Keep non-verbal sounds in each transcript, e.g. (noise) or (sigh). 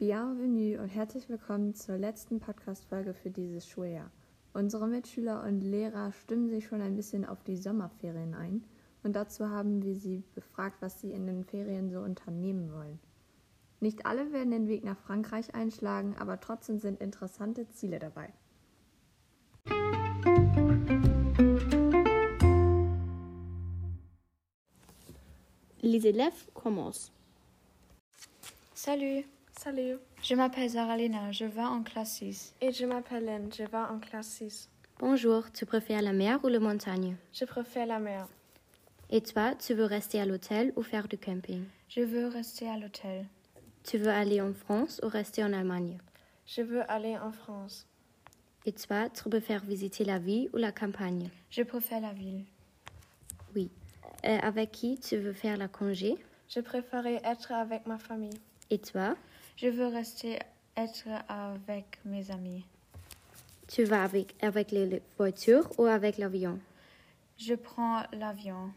Bienvenue und herzlich willkommen zur letzten Podcast-Folge für dieses Schuljahr. Unsere Mitschüler und Lehrer stimmen sich schon ein bisschen auf die Sommerferien ein und dazu haben wir sie befragt, was sie in den Ferien so unternehmen wollen. Nicht alle werden den Weg nach Frankreich einschlagen, aber trotzdem sind interessante Ziele dabei. Les élèves commencent. Salut, Salut, je m'appelle Zaralina, je vais en classe 6. et je m'appelle Lynn, je vais en classe 6. Bonjour, tu préfères la mer ou la montagne? Je préfère la mer. Et toi, tu veux rester à l'hôtel ou faire du camping? Je veux rester à l'hôtel. Tu veux aller en France ou rester en Allemagne? Je veux aller en France. Et toi, tu préfères visiter la ville ou la campagne? Je préfère la ville. Oui. Euh, avec qui tu veux faire la congé? Je préférais être avec ma famille. Et toi, Je veux rester être avec mes amis. tu vas avec, avec les voitures ou avec l'avion? Je prends l'avion.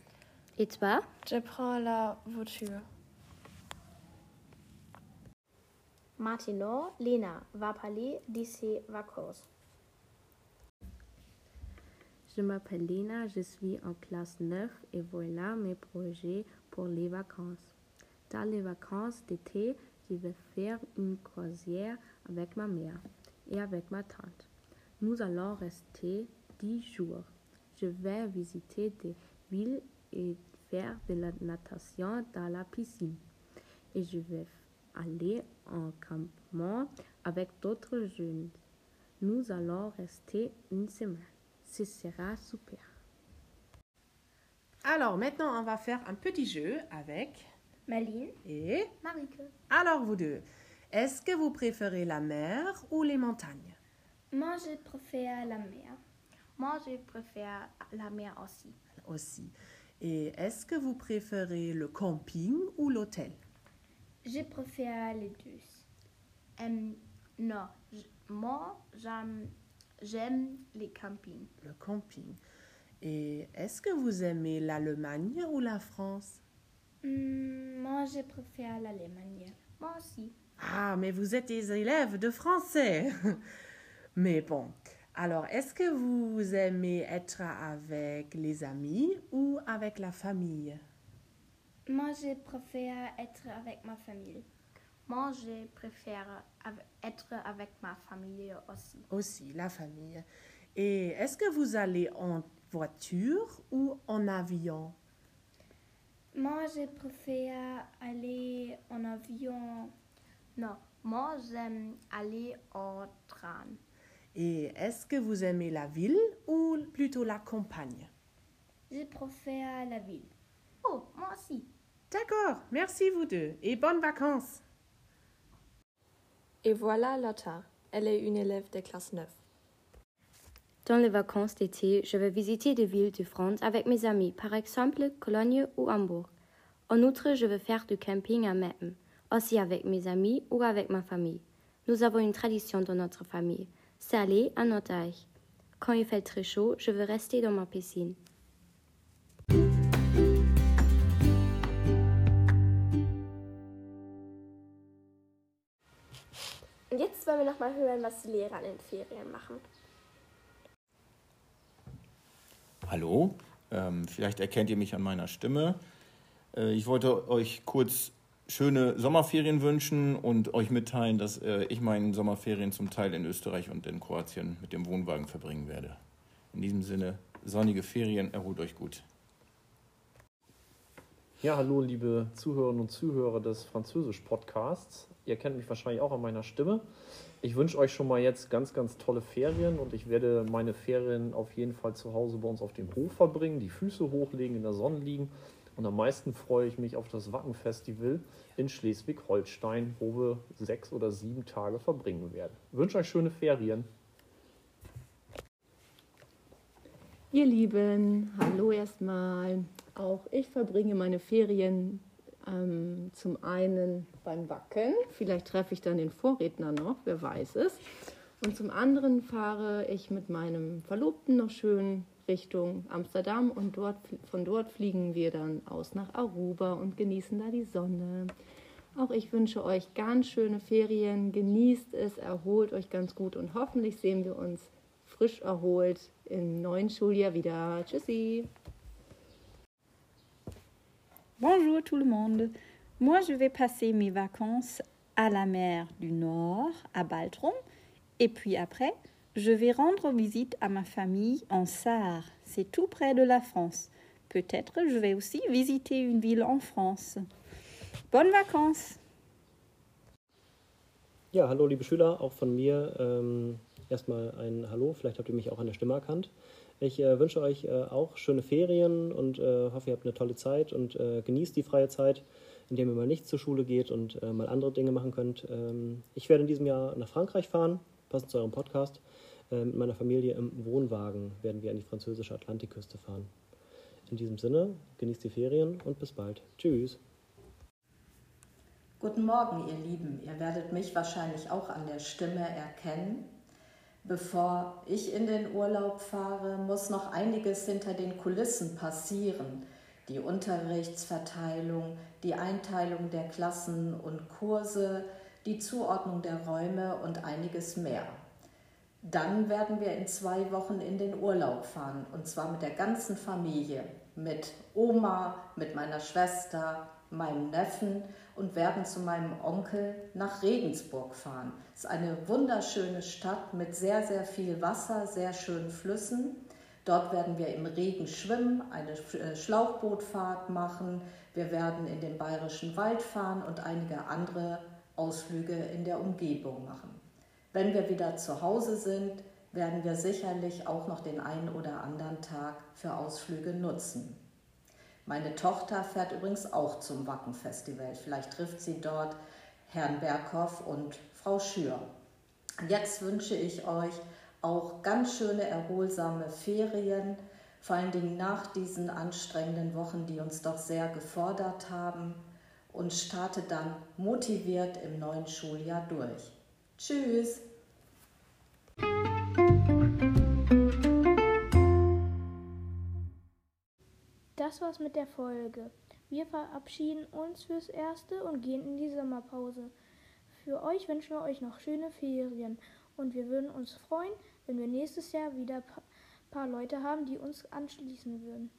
Et toi, Je prends la voiture. Maintenant, Lena va parler de ses vacances. Je m'appelle Lena, je suis en classe 9 et voilà mes projets pour les vacances. Dans les vacances d'été, je vais faire une croisière avec ma mère et avec ma tante. Nous allons rester 10 jours. Je vais visiter des villes et faire de la natation dans la piscine. Et je vais aller en campement avec d'autres jeunes. Nous allons rester une semaine. Ce sera super. Alors maintenant, on va faire un petit jeu avec Maline, et Marike. alors vous deux, est-ce que vous préférez la mer ou les montagnes? Moi, je préfère la mer. Moi, je préfère la mer aussi. aussi Et est-ce que vous préférez le camping ou l'hôtel? Je préfère les deux. Non, je- moi, j'aime, j'aime les campings. Le camping. Et est-ce que vous aimez l'Allemagne ou la France? Hmm, moi, je préfère l'Allemagne. Moi aussi. Ah, mais vous êtes des élèves de français. (laughs) mais bon, alors est-ce que vous aimez être avec les amis ou avec la famille? Moi, je préfère être avec ma famille. Moi, je préfère av- être avec ma famille aussi. Aussi, la famille. Et est-ce que vous allez en voiture ou en avion? Moi, je préfère aller en avion. Non, moi, j'aime aller en train. Et est-ce que vous aimez la ville ou plutôt la campagne? Je préfère la ville. Oh, moi aussi. D'accord, merci vous deux et bonnes vacances. Et voilà Lotta. Elle est une élève de classe 9. Dans les vacances d'été, je vais visiter des villes de France avec mes amis, par exemple Cologne ou Hambourg. En outre, je vais faire du camping à Meppen, aussi avec mes amis ou avec ma famille. Nous avons une tradition dans notre famille, c'est aller à Norddeich. Quand il fait très chaud, je veux rester dans ma piscine. Jetzt wollen wir noch mal hören, was die Lehrer in den Ferien machen. Hallo, ähm, vielleicht erkennt ihr mich an meiner Stimme. Äh, ich wollte euch kurz schöne Sommerferien wünschen und euch mitteilen, dass äh, ich meine Sommerferien zum Teil in Österreich und in Kroatien mit dem Wohnwagen verbringen werde. In diesem Sinne, sonnige Ferien, erholt euch gut. Ja, hallo liebe Zuhörerinnen und Zuhörer des Französisch-Podcasts. Ihr kennt mich wahrscheinlich auch an meiner Stimme. Ich wünsche euch schon mal jetzt ganz, ganz tolle Ferien und ich werde meine Ferien auf jeden Fall zu Hause bei uns auf dem Hof verbringen, die Füße hochlegen, in der Sonne liegen. Und am meisten freue ich mich auf das Wackenfestival in Schleswig-Holstein, wo wir sechs oder sieben Tage verbringen werden. Ich wünsche euch schöne Ferien. Ihr Lieben, hallo erstmal. Auch ich verbringe meine Ferien ähm, zum einen beim Wacken. Vielleicht treffe ich dann den Vorredner noch, wer weiß es. Und zum anderen fahre ich mit meinem Verlobten noch schön Richtung Amsterdam und dort, von dort fliegen wir dann aus nach Aruba und genießen da die Sonne. Auch ich wünsche euch ganz schöne Ferien, genießt es, erholt euch ganz gut und hoffentlich sehen wir uns frisch erholt im neuen Schuljahr wieder. Tschüssi. Bonjour tout le monde. Moi, je vais passer mes vacances à la mer du Nord, à Baltron, et puis après, je vais rendre visite à ma famille en Sarre. C'est tout près de la France. Peut-être je vais aussi visiter une ville en France. Bonnes Vacances! Ja, hallo liebe Schüler, auch von mir ähm, erstmal ein Hallo, vielleicht habt ihr mich auch an der Stimme erkannt. Ich äh, wünsche euch äh, auch schöne Ferien und äh, hoffe, ihr habt eine tolle Zeit und äh, genießt die freie Zeit, indem ihr mal nicht zur Schule geht und äh, mal andere Dinge machen könnt. Ähm, ich werde in diesem Jahr nach Frankreich fahren, passend zu eurem Podcast. Äh, mit meiner Familie im Wohnwagen werden wir an die französische Atlantikküste fahren. In diesem Sinne, genießt die Ferien und bis bald. Tschüss. Guten Morgen, ihr Lieben. Ihr werdet mich wahrscheinlich auch an der Stimme erkennen. Bevor ich in den Urlaub fahre, muss noch einiges hinter den Kulissen passieren. Die Unterrichtsverteilung, die Einteilung der Klassen und Kurse, die Zuordnung der Räume und einiges mehr. Dann werden wir in zwei Wochen in den Urlaub fahren und zwar mit der ganzen Familie, mit Oma, mit meiner Schwester, meinem Neffen und werden zu meinem Onkel nach Regensburg fahren. Es ist eine wunderschöne Stadt mit sehr, sehr viel Wasser, sehr schönen Flüssen. Dort werden wir im Regen schwimmen, eine äh, Schlauchbootfahrt machen. Wir werden in den Bayerischen Wald fahren und einige andere Ausflüge in der Umgebung machen. Wenn wir wieder zu Hause sind, werden wir sicherlich auch noch den einen oder anderen Tag für Ausflüge nutzen. Meine Tochter fährt übrigens auch zum Wackenfestival. Vielleicht trifft sie dort Herrn Berghoff und Frau Schür. Jetzt wünsche ich euch auch ganz schöne, erholsame Ferien, vor allen Dingen nach diesen anstrengenden Wochen, die uns doch sehr gefordert haben, und starte dann motiviert im neuen Schuljahr durch. Tschüss! Das war's mit der Folge. Wir verabschieden uns fürs Erste und gehen in die Sommerpause. Für euch wünschen wir euch noch schöne Ferien und wir würden uns freuen, wenn wir nächstes Jahr wieder ein paar Leute haben, die uns anschließen würden.